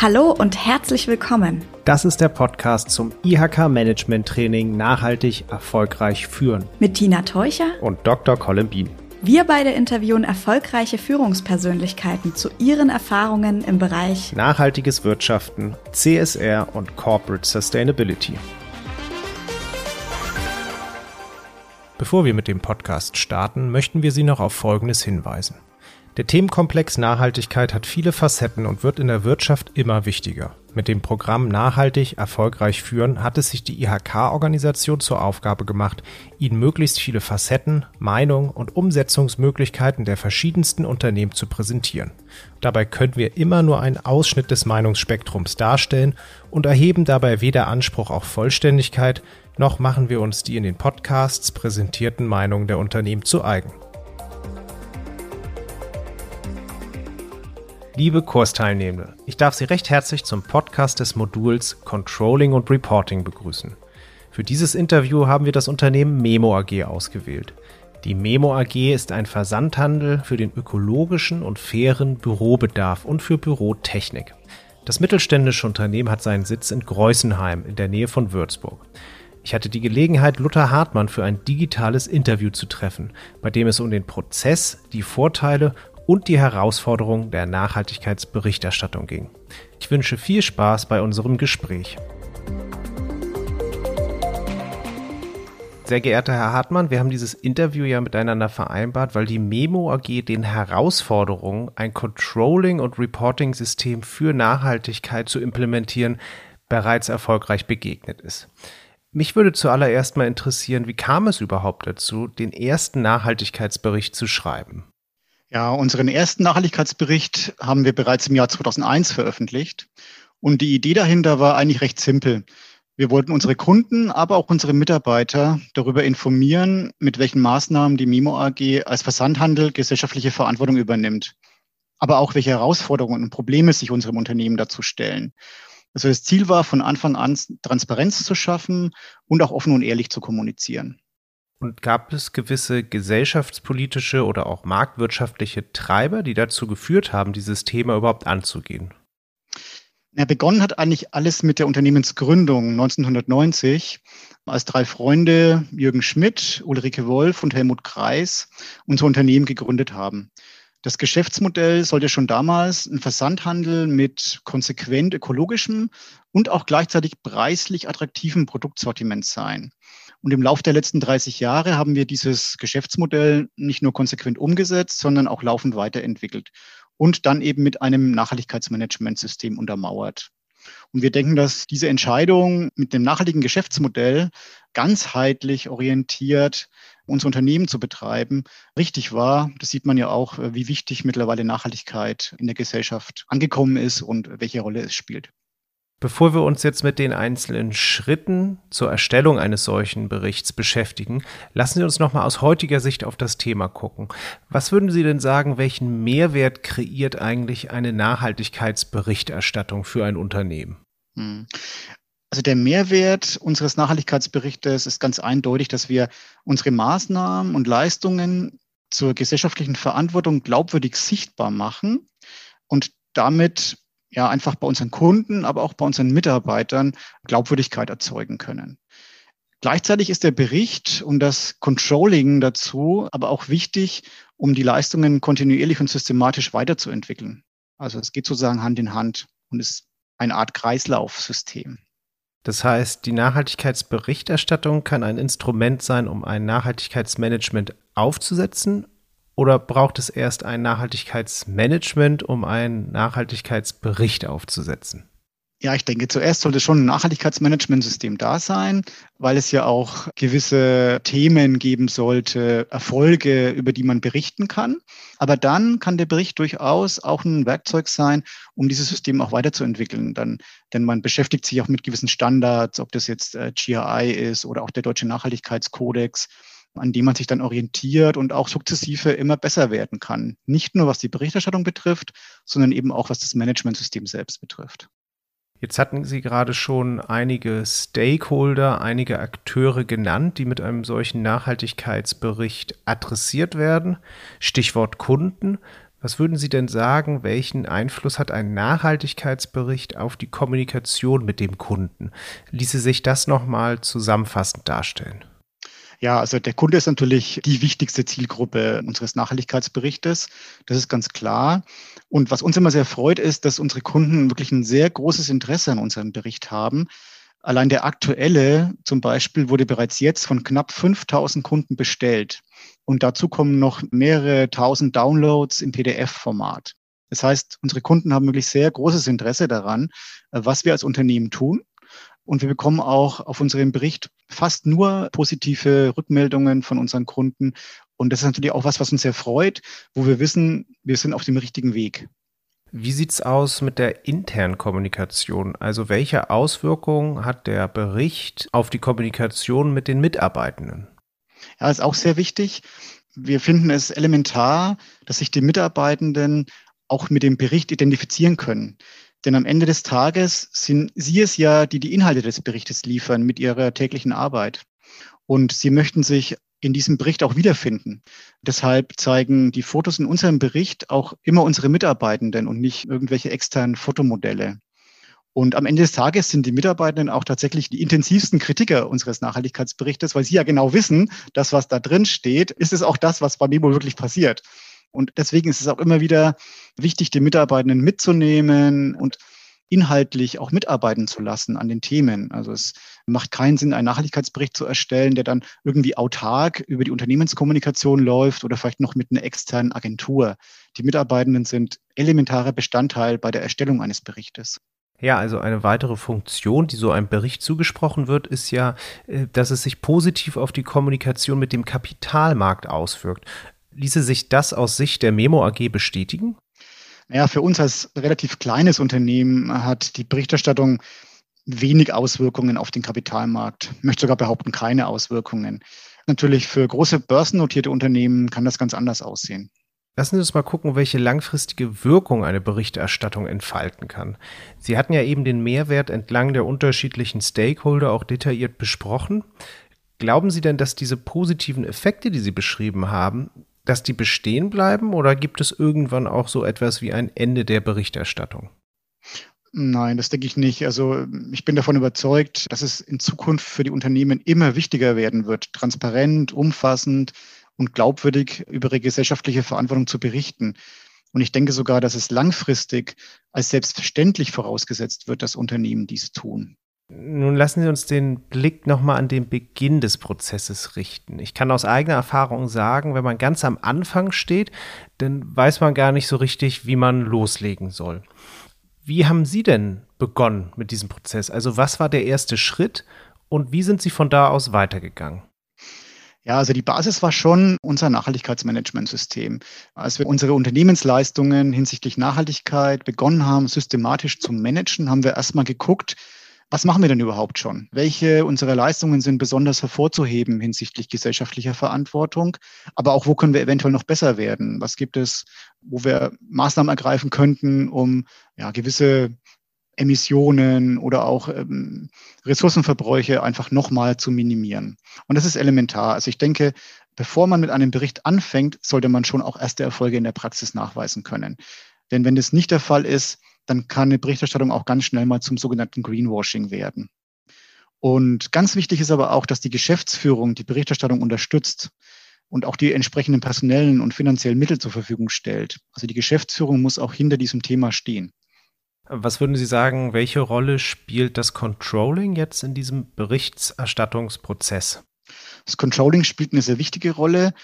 Hallo und herzlich willkommen. Das ist der Podcast zum IHK Management Training Nachhaltig erfolgreich führen mit Tina Teucher und Dr. Colin Bean. Wir beide interviewen erfolgreiche Führungspersönlichkeiten zu ihren Erfahrungen im Bereich nachhaltiges Wirtschaften, CSR und Corporate Sustainability. Bevor wir mit dem Podcast starten, möchten wir Sie noch auf Folgendes hinweisen. Der Themenkomplex Nachhaltigkeit hat viele Facetten und wird in der Wirtschaft immer wichtiger. Mit dem Programm Nachhaltig erfolgreich führen hat es sich die IHK-Organisation zur Aufgabe gemacht, Ihnen möglichst viele Facetten, Meinungen und Umsetzungsmöglichkeiten der verschiedensten Unternehmen zu präsentieren. Dabei können wir immer nur einen Ausschnitt des Meinungsspektrums darstellen und erheben dabei weder Anspruch auf Vollständigkeit, noch machen wir uns die in den Podcasts präsentierten Meinungen der Unternehmen zu eigen. Liebe Kursteilnehmende, ich darf Sie recht herzlich zum Podcast des Moduls Controlling und Reporting begrüßen. Für dieses Interview haben wir das Unternehmen Memo AG ausgewählt. Die Memo AG ist ein Versandhandel für den ökologischen und fairen Bürobedarf und für Bürotechnik. Das mittelständische Unternehmen hat seinen Sitz in Greußenheim in der Nähe von Würzburg. Ich hatte die Gelegenheit, Luther Hartmann für ein digitales Interview zu treffen, bei dem es um den Prozess, die Vorteile und die Herausforderungen der Nachhaltigkeitsberichterstattung ging. Ich wünsche viel Spaß bei unserem Gespräch. Sehr geehrter Herr Hartmann, wir haben dieses Interview ja miteinander vereinbart, weil die Memo AG den Herausforderungen, ein Controlling- und Reporting-System für Nachhaltigkeit zu implementieren, bereits erfolgreich begegnet ist. Mich würde zuallererst mal interessieren, wie kam es überhaupt dazu, den ersten Nachhaltigkeitsbericht zu schreiben? Ja, unseren ersten Nachhaltigkeitsbericht haben wir bereits im Jahr 2001 veröffentlicht. Und die Idee dahinter war eigentlich recht simpel. Wir wollten unsere Kunden, aber auch unsere Mitarbeiter darüber informieren, mit welchen Maßnahmen die Mimo AG als Versandhandel gesellschaftliche Verantwortung übernimmt. Aber auch welche Herausforderungen und Probleme sich unserem Unternehmen dazu stellen. Also das Ziel war, von Anfang an Transparenz zu schaffen und auch offen und ehrlich zu kommunizieren. Und gab es gewisse gesellschaftspolitische oder auch marktwirtschaftliche Treiber, die dazu geführt haben, dieses Thema überhaupt anzugehen? Ja, begonnen hat eigentlich alles mit der Unternehmensgründung 1990, als drei Freunde, Jürgen Schmidt, Ulrike Wolf und Helmut Kreis, unser Unternehmen gegründet haben. Das Geschäftsmodell sollte schon damals ein Versandhandel mit konsequent ökologischem und auch gleichzeitig preislich attraktivem Produktsortiment sein. Und im Laufe der letzten 30 Jahre haben wir dieses Geschäftsmodell nicht nur konsequent umgesetzt, sondern auch laufend weiterentwickelt und dann eben mit einem Nachhaltigkeitsmanagementsystem untermauert. Und wir denken, dass diese Entscheidung mit dem nachhaltigen Geschäftsmodell ganzheitlich orientiert unser Unternehmen zu betreiben, richtig war. Das sieht man ja auch, wie wichtig mittlerweile Nachhaltigkeit in der Gesellschaft angekommen ist und welche Rolle es spielt. Bevor wir uns jetzt mit den einzelnen Schritten zur Erstellung eines solchen Berichts beschäftigen, lassen Sie uns nochmal aus heutiger Sicht auf das Thema gucken. Was würden Sie denn sagen, welchen Mehrwert kreiert eigentlich eine Nachhaltigkeitsberichterstattung für ein Unternehmen? Hm. Also der Mehrwert unseres Nachhaltigkeitsberichtes ist ganz eindeutig, dass wir unsere Maßnahmen und Leistungen zur gesellschaftlichen Verantwortung glaubwürdig sichtbar machen und damit ja einfach bei unseren Kunden, aber auch bei unseren Mitarbeitern Glaubwürdigkeit erzeugen können. Gleichzeitig ist der Bericht und das Controlling dazu aber auch wichtig, um die Leistungen kontinuierlich und systematisch weiterzuentwickeln. Also es geht sozusagen Hand in Hand und ist eine Art Kreislaufsystem. Das heißt, die Nachhaltigkeitsberichterstattung kann ein Instrument sein, um ein Nachhaltigkeitsmanagement aufzusetzen oder braucht es erst ein Nachhaltigkeitsmanagement, um einen Nachhaltigkeitsbericht aufzusetzen? Ja, ich denke, zuerst sollte schon ein Nachhaltigkeitsmanagementsystem da sein, weil es ja auch gewisse Themen geben sollte, Erfolge, über die man berichten kann. Aber dann kann der Bericht durchaus auch ein Werkzeug sein, um dieses System auch weiterzuentwickeln. Dann, denn man beschäftigt sich auch mit gewissen Standards, ob das jetzt äh, GRI ist oder auch der Deutsche Nachhaltigkeitskodex an dem man sich dann orientiert und auch sukzessive immer besser werden kann. Nicht nur was die Berichterstattung betrifft, sondern eben auch was das Managementsystem selbst betrifft. Jetzt hatten Sie gerade schon einige Stakeholder, einige Akteure genannt, die mit einem solchen Nachhaltigkeitsbericht adressiert werden. Stichwort Kunden. Was würden Sie denn sagen, welchen Einfluss hat ein Nachhaltigkeitsbericht auf die Kommunikation mit dem Kunden? Ließe sich das nochmal zusammenfassend darstellen? Ja, also der Kunde ist natürlich die wichtigste Zielgruppe unseres Nachhaltigkeitsberichtes. Das ist ganz klar. Und was uns immer sehr freut, ist, dass unsere Kunden wirklich ein sehr großes Interesse an unserem Bericht haben. Allein der aktuelle zum Beispiel wurde bereits jetzt von knapp 5000 Kunden bestellt. Und dazu kommen noch mehrere tausend Downloads im PDF-Format. Das heißt, unsere Kunden haben wirklich sehr großes Interesse daran, was wir als Unternehmen tun und wir bekommen auch auf unserem Bericht fast nur positive Rückmeldungen von unseren Kunden. Und das ist natürlich auch was, was uns sehr freut, wo wir wissen, wir sind auf dem richtigen Weg. Wie sieht es aus mit der internen Kommunikation? Also welche Auswirkungen hat der Bericht auf die Kommunikation mit den Mitarbeitenden? Ja, ist auch sehr wichtig. Wir finden es elementar, dass sich die Mitarbeitenden auch mit dem Bericht identifizieren können. Denn am Ende des Tages sind Sie es ja, die die Inhalte des Berichtes liefern mit Ihrer täglichen Arbeit. Und Sie möchten sich in diesem Bericht auch wiederfinden. Deshalb zeigen die Fotos in unserem Bericht auch immer unsere Mitarbeitenden und nicht irgendwelche externen Fotomodelle. Und am Ende des Tages sind die Mitarbeitenden auch tatsächlich die intensivsten Kritiker unseres Nachhaltigkeitsberichtes, weil sie ja genau wissen, dass was da drin steht, ist es auch das, was bei Memo wirklich passiert. Und deswegen ist es auch immer wieder wichtig, die Mitarbeitenden mitzunehmen und inhaltlich auch mitarbeiten zu lassen an den Themen. Also es macht keinen Sinn, einen Nachhaltigkeitsbericht zu erstellen, der dann irgendwie autark über die Unternehmenskommunikation läuft oder vielleicht noch mit einer externen Agentur. Die Mitarbeitenden sind elementarer Bestandteil bei der Erstellung eines Berichtes. Ja, also eine weitere Funktion, die so einem Bericht zugesprochen wird, ist ja, äh, dass es sich positiv auf die Kommunikation mit dem Kapitalmarkt auswirkt. Ließe sich das aus Sicht der Memo AG bestätigen? Ja, für uns als relativ kleines Unternehmen hat die Berichterstattung wenig Auswirkungen auf den Kapitalmarkt. Ich möchte sogar behaupten, keine Auswirkungen. Natürlich für große börsennotierte Unternehmen kann das ganz anders aussehen. Lassen Sie uns mal gucken, welche langfristige Wirkung eine Berichterstattung entfalten kann. Sie hatten ja eben den Mehrwert entlang der unterschiedlichen Stakeholder auch detailliert besprochen. Glauben Sie denn, dass diese positiven Effekte, die Sie beschrieben haben, dass die bestehen bleiben oder gibt es irgendwann auch so etwas wie ein Ende der Berichterstattung? Nein, das denke ich nicht. Also ich bin davon überzeugt, dass es in Zukunft für die Unternehmen immer wichtiger werden wird, transparent, umfassend und glaubwürdig über ihre gesellschaftliche Verantwortung zu berichten. Und ich denke sogar, dass es langfristig als selbstverständlich vorausgesetzt wird, dass Unternehmen dies tun. Nun lassen Sie uns den Blick nochmal an den Beginn des Prozesses richten. Ich kann aus eigener Erfahrung sagen, wenn man ganz am Anfang steht, dann weiß man gar nicht so richtig, wie man loslegen soll. Wie haben Sie denn begonnen mit diesem Prozess? Also was war der erste Schritt und wie sind Sie von da aus weitergegangen? Ja, also die Basis war schon unser Nachhaltigkeitsmanagementsystem. Als wir unsere Unternehmensleistungen hinsichtlich Nachhaltigkeit begonnen haben, systematisch zu managen, haben wir erstmal geguckt, was machen wir denn überhaupt schon? Welche unserer Leistungen sind besonders hervorzuheben hinsichtlich gesellschaftlicher Verantwortung? Aber auch, wo können wir eventuell noch besser werden? Was gibt es, wo wir Maßnahmen ergreifen könnten, um ja, gewisse Emissionen oder auch ähm, Ressourcenverbräuche einfach nochmal zu minimieren. Und das ist elementar. Also ich denke, bevor man mit einem Bericht anfängt, sollte man schon auch erste Erfolge in der Praxis nachweisen können. Denn wenn das nicht der Fall ist, dann kann eine Berichterstattung auch ganz schnell mal zum sogenannten Greenwashing werden. Und ganz wichtig ist aber auch, dass die Geschäftsführung die Berichterstattung unterstützt und auch die entsprechenden personellen und finanziellen Mittel zur Verfügung stellt. Also die Geschäftsführung muss auch hinter diesem Thema stehen. Was würden Sie sagen, welche Rolle spielt das Controlling jetzt in diesem Berichterstattungsprozess? Das Controlling spielt eine sehr wichtige Rolle,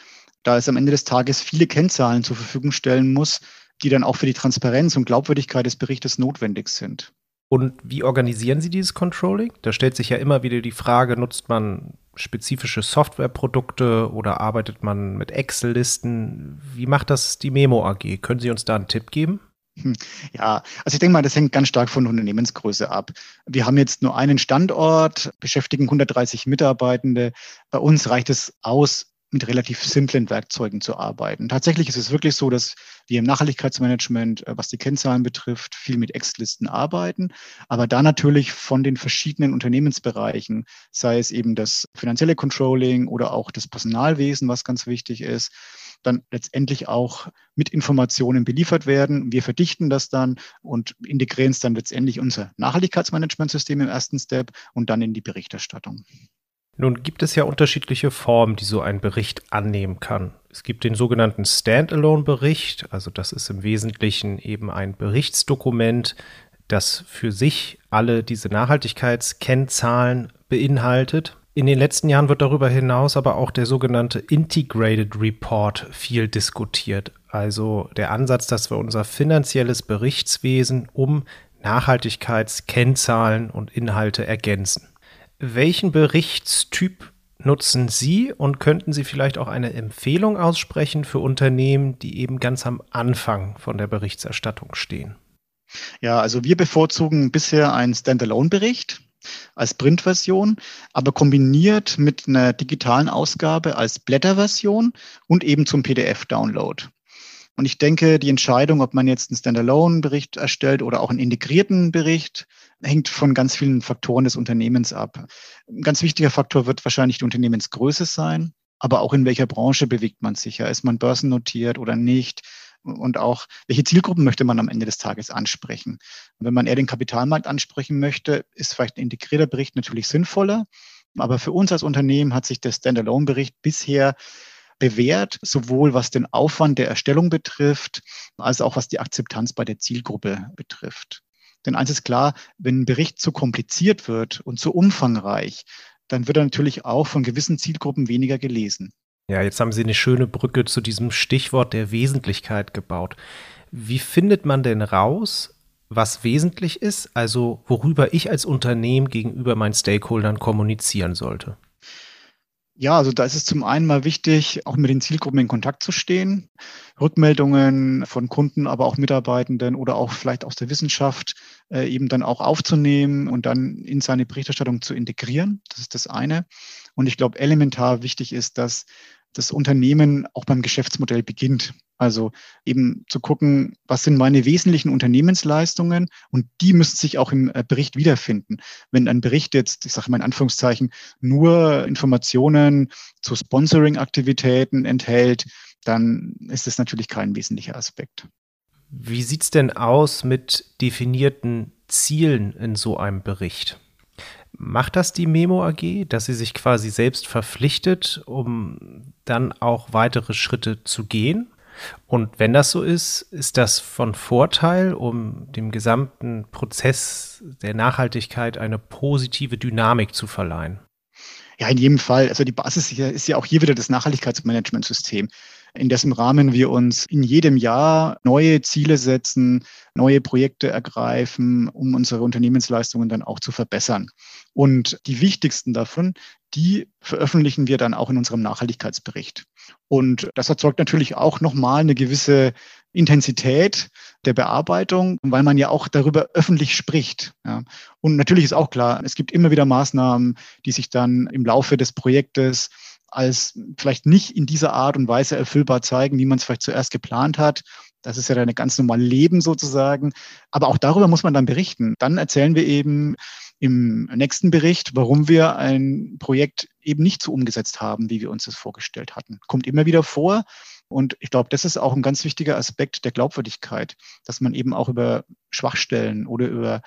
da es am Ende des Tages viele Kennzahlen zur Verfügung stellen muss, die dann auch für die Transparenz und Glaubwürdigkeit des Berichtes notwendig sind. Und wie organisieren Sie dieses Controlling? Da stellt sich ja immer wieder die Frage, nutzt man spezifische Softwareprodukte oder arbeitet man mit Excel-Listen? Wie macht das die Memo AG? Können Sie uns da einen Tipp geben? Hm, ja, also ich denke mal, das hängt ganz stark von Unternehmensgröße ab. Wir haben jetzt nur einen Standort, beschäftigen 130 Mitarbeitende. Bei uns reicht es aus, mit relativ simplen Werkzeugen zu arbeiten. Tatsächlich ist es wirklich so, dass wir im Nachhaltigkeitsmanagement, äh, was die Kennzahlen betrifft, viel mit Excel-Listen arbeiten, aber da natürlich von den verschiedenen Unternehmensbereichen, sei es eben das finanzielle Controlling oder auch das Personalwesen, was ganz wichtig ist, dann letztendlich auch mit Informationen beliefert werden. Wir verdichten das dann und integrieren es dann letztendlich unser Nachhaltigkeitsmanagementsystem im ersten Step und dann in die Berichterstattung. Nun gibt es ja unterschiedliche Formen, die so ein Bericht annehmen kann. Es gibt den sogenannten Standalone-Bericht, also das ist im Wesentlichen eben ein Berichtsdokument, das für sich alle diese Nachhaltigkeitskennzahlen beinhaltet. In den letzten Jahren wird darüber hinaus aber auch der sogenannte Integrated Report viel diskutiert. Also der Ansatz, dass wir unser finanzielles Berichtswesen um Nachhaltigkeitskennzahlen und Inhalte ergänzen. Welchen Berichtstyp nutzen Sie und könnten Sie vielleicht auch eine Empfehlung aussprechen für Unternehmen, die eben ganz am Anfang von der Berichterstattung stehen? Ja, also wir bevorzugen bisher einen Standalone-Bericht als Printversion, aber kombiniert mit einer digitalen Ausgabe als Blätterversion und eben zum PDF-Download. Und ich denke, die Entscheidung, ob man jetzt einen Standalone-Bericht erstellt oder auch einen integrierten Bericht, hängt von ganz vielen Faktoren des Unternehmens ab. Ein ganz wichtiger Faktor wird wahrscheinlich die Unternehmensgröße sein, aber auch in welcher Branche bewegt man sich. Ja, ist man börsennotiert oder nicht? und auch, welche Zielgruppen möchte man am Ende des Tages ansprechen. Wenn man eher den Kapitalmarkt ansprechen möchte, ist vielleicht ein integrierter Bericht natürlich sinnvoller. Aber für uns als Unternehmen hat sich der Standalone-Bericht bisher bewährt, sowohl was den Aufwand der Erstellung betrifft, als auch was die Akzeptanz bei der Zielgruppe betrifft. Denn eins ist klar, wenn ein Bericht zu kompliziert wird und zu umfangreich, dann wird er natürlich auch von gewissen Zielgruppen weniger gelesen. Ja, jetzt haben Sie eine schöne Brücke zu diesem Stichwort der Wesentlichkeit gebaut. Wie findet man denn raus, was wesentlich ist, also worüber ich als Unternehmen gegenüber meinen Stakeholdern kommunizieren sollte? Ja, also da ist es zum einen mal wichtig, auch mit den Zielgruppen in Kontakt zu stehen, Rückmeldungen von Kunden, aber auch Mitarbeitenden oder auch vielleicht aus der Wissenschaft äh, eben dann auch aufzunehmen und dann in seine Berichterstattung zu integrieren. Das ist das eine. Und ich glaube, elementar wichtig ist, dass das Unternehmen auch beim Geschäftsmodell beginnt. Also eben zu gucken, was sind meine wesentlichen Unternehmensleistungen und die müssen sich auch im äh, Bericht wiederfinden. Wenn ein Bericht jetzt, ich sage mal in Anführungszeichen, nur Informationen zu Sponsoring-Aktivitäten enthält, dann ist das natürlich kein wesentlicher Aspekt. Wie sieht es denn aus mit definierten Zielen in so einem Bericht? Macht das die Memo AG, dass sie sich quasi selbst verpflichtet, um dann auch weitere Schritte zu gehen? Und wenn das so ist, ist das von Vorteil, um dem gesamten Prozess der Nachhaltigkeit eine positive Dynamik zu verleihen? Ja, in jedem Fall. Also die Basis ist ja auch hier wieder das Nachhaltigkeitsmanagementsystem in dessen Rahmen wir uns in jedem Jahr neue Ziele setzen, neue Projekte ergreifen, um unsere Unternehmensleistungen dann auch zu verbessern. Und die wichtigsten davon, die veröffentlichen wir dann auch in unserem Nachhaltigkeitsbericht. Und das erzeugt natürlich auch nochmal eine gewisse Intensität der Bearbeitung, weil man ja auch darüber öffentlich spricht. Ja. Und natürlich ist auch klar, es gibt immer wieder Maßnahmen, die sich dann im Laufe des Projektes als vielleicht nicht in dieser Art und Weise erfüllbar zeigen, wie man es vielleicht zuerst geplant hat. Das ist ja dann ein ganz normales Leben sozusagen. Aber auch darüber muss man dann berichten. Dann erzählen wir eben im nächsten Bericht, warum wir ein Projekt eben nicht so umgesetzt haben, wie wir uns das vorgestellt hatten. Kommt immer wieder vor. Und ich glaube, das ist auch ein ganz wichtiger Aspekt der Glaubwürdigkeit, dass man eben auch über Schwachstellen oder über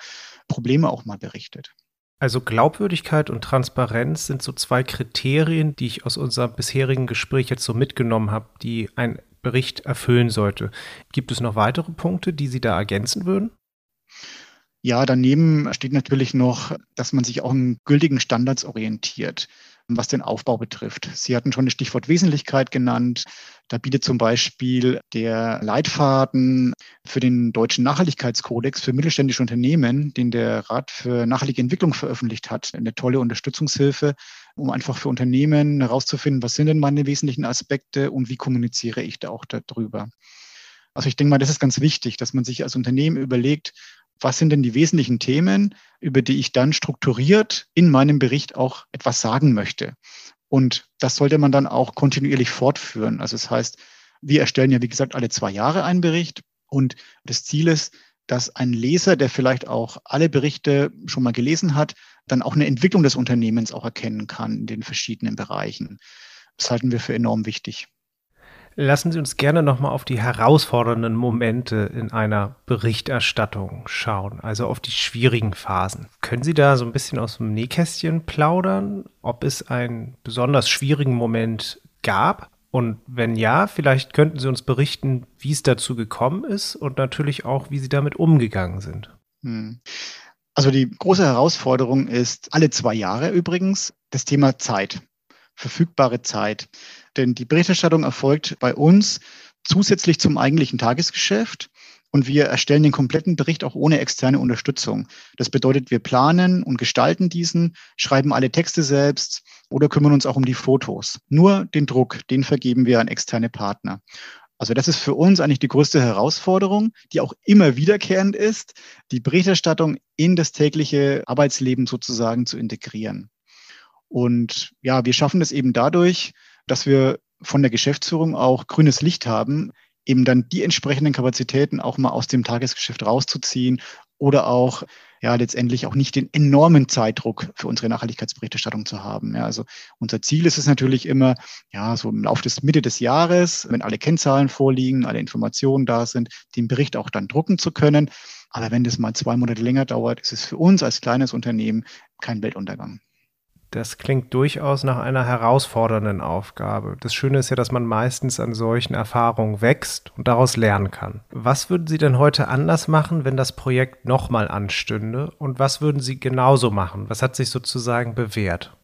Probleme auch mal berichtet. Also Glaubwürdigkeit und Transparenz sind so zwei Kriterien, die ich aus unserem bisherigen Gespräch jetzt so mitgenommen habe, die ein Bericht erfüllen sollte. Gibt es noch weitere Punkte, die Sie da ergänzen würden? Ja, daneben steht natürlich noch, dass man sich auch an gültigen Standards orientiert was den Aufbau betrifft. Sie hatten schon das Stichwort Wesentlichkeit genannt. Da bietet zum Beispiel der Leitfaden für den deutschen Nachhaltigkeitskodex für mittelständische Unternehmen, den der Rat für nachhaltige Entwicklung veröffentlicht hat, eine tolle Unterstützungshilfe, um einfach für Unternehmen herauszufinden, was sind denn meine wesentlichen Aspekte und wie kommuniziere ich da auch darüber. Also ich denke mal, das ist ganz wichtig, dass man sich als Unternehmen überlegt, was sind denn die wesentlichen Themen, über die ich dann strukturiert in meinem Bericht auch etwas sagen möchte. Und das sollte man dann auch kontinuierlich fortführen. Also das heißt, wir erstellen ja, wie gesagt, alle zwei Jahre einen Bericht. Und das Ziel ist, dass ein Leser, der vielleicht auch alle Berichte schon mal gelesen hat, dann auch eine Entwicklung des Unternehmens auch erkennen kann in den verschiedenen Bereichen. Das halten wir für enorm wichtig. Lassen Sie uns gerne nochmal auf die herausfordernden Momente in einer Berichterstattung schauen, also auf die schwierigen Phasen. Können Sie da so ein bisschen aus dem Nähkästchen plaudern, ob es einen besonders schwierigen Moment gab? Und wenn ja, vielleicht könnten Sie uns berichten, wie es dazu gekommen ist und natürlich auch, wie Sie damit umgegangen sind. Hm. Also die große Herausforderung ist alle zwei Jahre übrigens das Thema Zeit, verfügbare Zeit. Denn die Berichterstattung erfolgt bei uns zusätzlich zum eigentlichen Tagesgeschäft. Und wir erstellen den kompletten Bericht auch ohne externe Unterstützung. Das bedeutet, wir planen und gestalten diesen, schreiben alle Texte selbst oder kümmern uns auch um die Fotos. Nur den Druck, den vergeben wir an externe Partner. Also das ist für uns eigentlich die größte Herausforderung, die auch immer wiederkehrend ist, die Berichterstattung in das tägliche Arbeitsleben sozusagen zu integrieren. Und ja, wir schaffen das eben dadurch, dass wir von der Geschäftsführung auch grünes Licht haben, eben dann die entsprechenden Kapazitäten auch mal aus dem Tagesgeschäft rauszuziehen oder auch ja letztendlich auch nicht den enormen Zeitdruck für unsere Nachhaltigkeitsberichterstattung zu haben. Ja, also unser Ziel ist es natürlich immer, ja, so im Laufe des Mitte des Jahres, wenn alle Kennzahlen vorliegen, alle Informationen da sind, den Bericht auch dann drucken zu können. Aber wenn das mal zwei Monate länger dauert, ist es für uns als kleines Unternehmen kein Weltuntergang. Das klingt durchaus nach einer herausfordernden Aufgabe. Das Schöne ist ja, dass man meistens an solchen Erfahrungen wächst und daraus lernen kann. Was würden Sie denn heute anders machen, wenn das Projekt nochmal anstünde? Und was würden Sie genauso machen? Was hat sich sozusagen bewährt?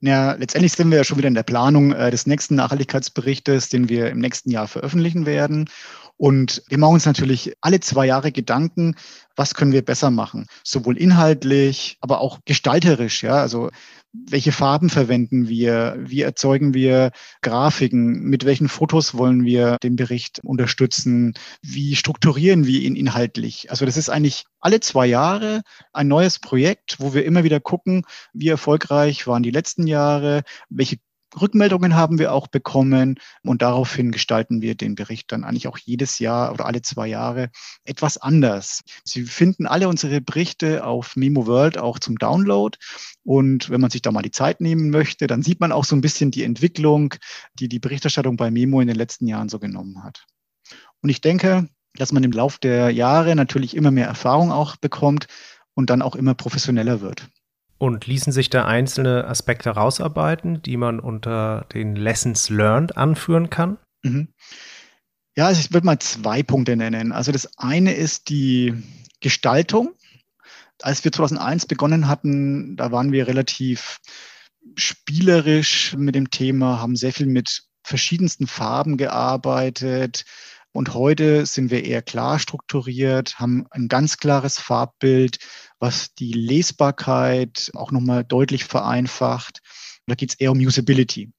Ja, letztendlich sind wir ja schon wieder in der Planung äh, des nächsten Nachhaltigkeitsberichtes, den wir im nächsten Jahr veröffentlichen werden. Und wir machen uns natürlich alle zwei Jahre Gedanken, was können wir besser machen? Sowohl inhaltlich, aber auch gestalterisch. Ja, also welche Farben verwenden wir? Wie erzeugen wir Grafiken? Mit welchen Fotos wollen wir den Bericht unterstützen? Wie strukturieren wir ihn inhaltlich? Also das ist eigentlich alle zwei Jahre ein neues Projekt, wo wir immer wieder gucken, wie erfolgreich waren die letzten Jahre, welche Rückmeldungen haben wir auch bekommen und daraufhin gestalten wir den Bericht dann eigentlich auch jedes Jahr oder alle zwei Jahre etwas anders. Sie finden alle unsere Berichte auf Memo World auch zum Download und wenn man sich da mal die Zeit nehmen möchte, dann sieht man auch so ein bisschen die Entwicklung, die die Berichterstattung bei Memo in den letzten Jahren so genommen hat. Und ich denke, dass man im Laufe der Jahre natürlich immer mehr Erfahrung auch bekommt und dann auch immer professioneller wird. Und ließen sich da einzelne Aspekte rausarbeiten, die man unter den Lessons Learned anführen kann? Mhm. Ja, also ich würde mal zwei Punkte nennen. Also das eine ist die Gestaltung. Als wir 2001 begonnen hatten, da waren wir relativ spielerisch mit dem Thema, haben sehr viel mit verschiedensten Farben gearbeitet. Und heute sind wir eher klar strukturiert, haben ein ganz klares Farbbild, was die Lesbarkeit auch nochmal deutlich vereinfacht. Da geht es eher um Usability.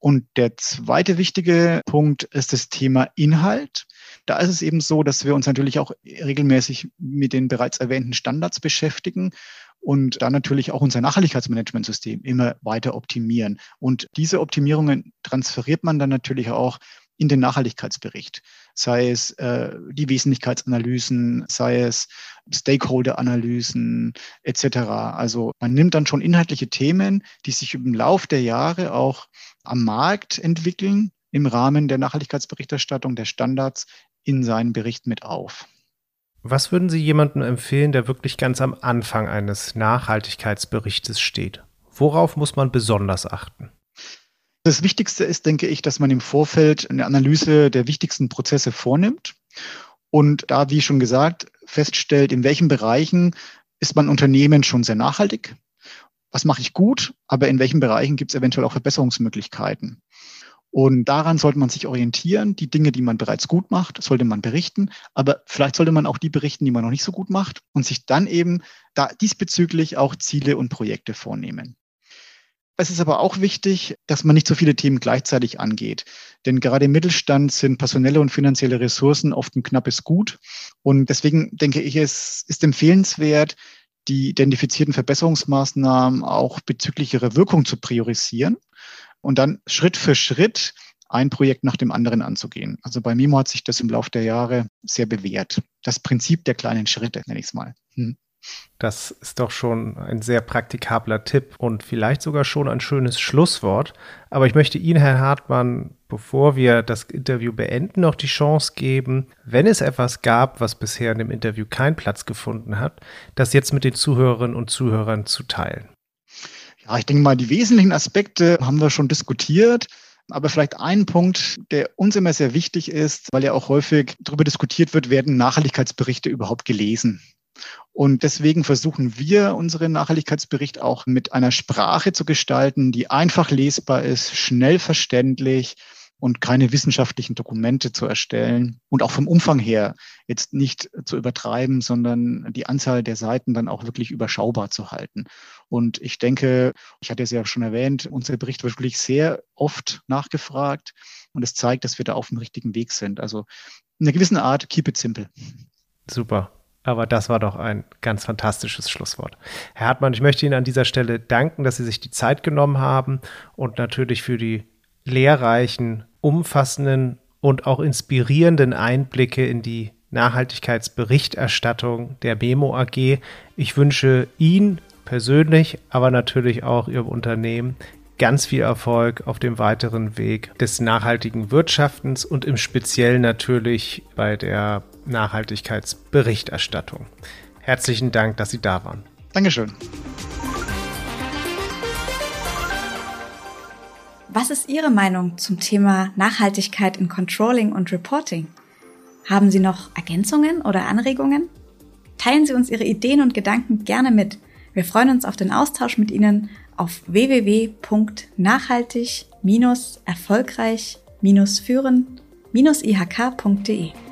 Und der zweite wichtige Punkt ist das Thema Inhalt. Da ist es eben so, dass wir uns natürlich auch regelmäßig mit den bereits erwähnten Standards beschäftigen und dann natürlich auch unser Nachhaltigkeitsmanagementsystem immer weiter optimieren. Und diese Optimierungen transferiert man dann natürlich auch in den Nachhaltigkeitsbericht, sei es äh, die Wesentlichkeitsanalysen, sei es Stakeholder-Analysen etc. Also man nimmt dann schon inhaltliche Themen, die sich im Lauf der Jahre auch am Markt entwickeln, im Rahmen der Nachhaltigkeitsberichterstattung der Standards in seinen Bericht mit auf. Was würden Sie jemandem empfehlen, der wirklich ganz am Anfang eines Nachhaltigkeitsberichtes steht? Worauf muss man besonders achten? Das Wichtigste ist, denke ich, dass man im Vorfeld eine Analyse der wichtigsten Prozesse vornimmt und da, wie schon gesagt, feststellt, in welchen Bereichen ist mein Unternehmen schon sehr nachhaltig, was mache ich gut, aber in welchen Bereichen gibt es eventuell auch Verbesserungsmöglichkeiten. Und daran sollte man sich orientieren. Die Dinge, die man bereits gut macht, sollte man berichten. Aber vielleicht sollte man auch die berichten, die man noch nicht so gut macht und sich dann eben da diesbezüglich auch Ziele und Projekte vornehmen. Es ist aber auch wichtig, dass man nicht so viele Themen gleichzeitig angeht. Denn gerade im Mittelstand sind personelle und finanzielle Ressourcen oft ein knappes Gut. Und deswegen denke ich, es ist empfehlenswert, die identifizierten Verbesserungsmaßnahmen auch bezüglich ihrer Wirkung zu priorisieren und dann Schritt für Schritt ein Projekt nach dem anderen anzugehen. Also bei Mimo hat sich das im Laufe der Jahre sehr bewährt. Das Prinzip der kleinen Schritte, nenne ich es mal. Hm. Das ist doch schon ein sehr praktikabler Tipp und vielleicht sogar schon ein schönes Schlusswort. Aber ich möchte Ihnen, Herr Hartmann, bevor wir das Interview beenden, noch die Chance geben, wenn es etwas gab, was bisher in dem Interview keinen Platz gefunden hat, das jetzt mit den Zuhörerinnen und Zuhörern zu teilen. Ja, ich denke mal, die wesentlichen Aspekte haben wir schon diskutiert. Aber vielleicht ein Punkt, der uns immer sehr wichtig ist, weil ja auch häufig darüber diskutiert wird, werden Nachhaltigkeitsberichte überhaupt gelesen? Und deswegen versuchen wir, unseren Nachhaltigkeitsbericht auch mit einer Sprache zu gestalten, die einfach lesbar ist, schnell verständlich und keine wissenschaftlichen Dokumente zu erstellen und auch vom Umfang her jetzt nicht zu übertreiben, sondern die Anzahl der Seiten dann auch wirklich überschaubar zu halten. Und ich denke, ich hatte es ja schon erwähnt, unser Bericht wird wirklich sehr oft nachgefragt und es zeigt, dass wir da auf dem richtigen Weg sind. Also in einer gewissen Art, keep it simple. Super. Aber das war doch ein ganz fantastisches Schlusswort. Herr Hartmann, ich möchte Ihnen an dieser Stelle danken, dass Sie sich die Zeit genommen haben und natürlich für die lehrreichen, umfassenden und auch inspirierenden Einblicke in die Nachhaltigkeitsberichterstattung der Memo AG. Ich wünsche Ihnen persönlich, aber natürlich auch Ihrem Unternehmen ganz viel Erfolg auf dem weiteren Weg des nachhaltigen Wirtschaftens und im Speziellen natürlich bei der Nachhaltigkeitsberichterstattung. Herzlichen Dank, dass Sie da waren. Dankeschön. Was ist Ihre Meinung zum Thema Nachhaltigkeit in Controlling und Reporting? Haben Sie noch Ergänzungen oder Anregungen? Teilen Sie uns Ihre Ideen und Gedanken gerne mit. Wir freuen uns auf den Austausch mit Ihnen auf www.nachhaltig-erfolgreich-führen-ihk.de.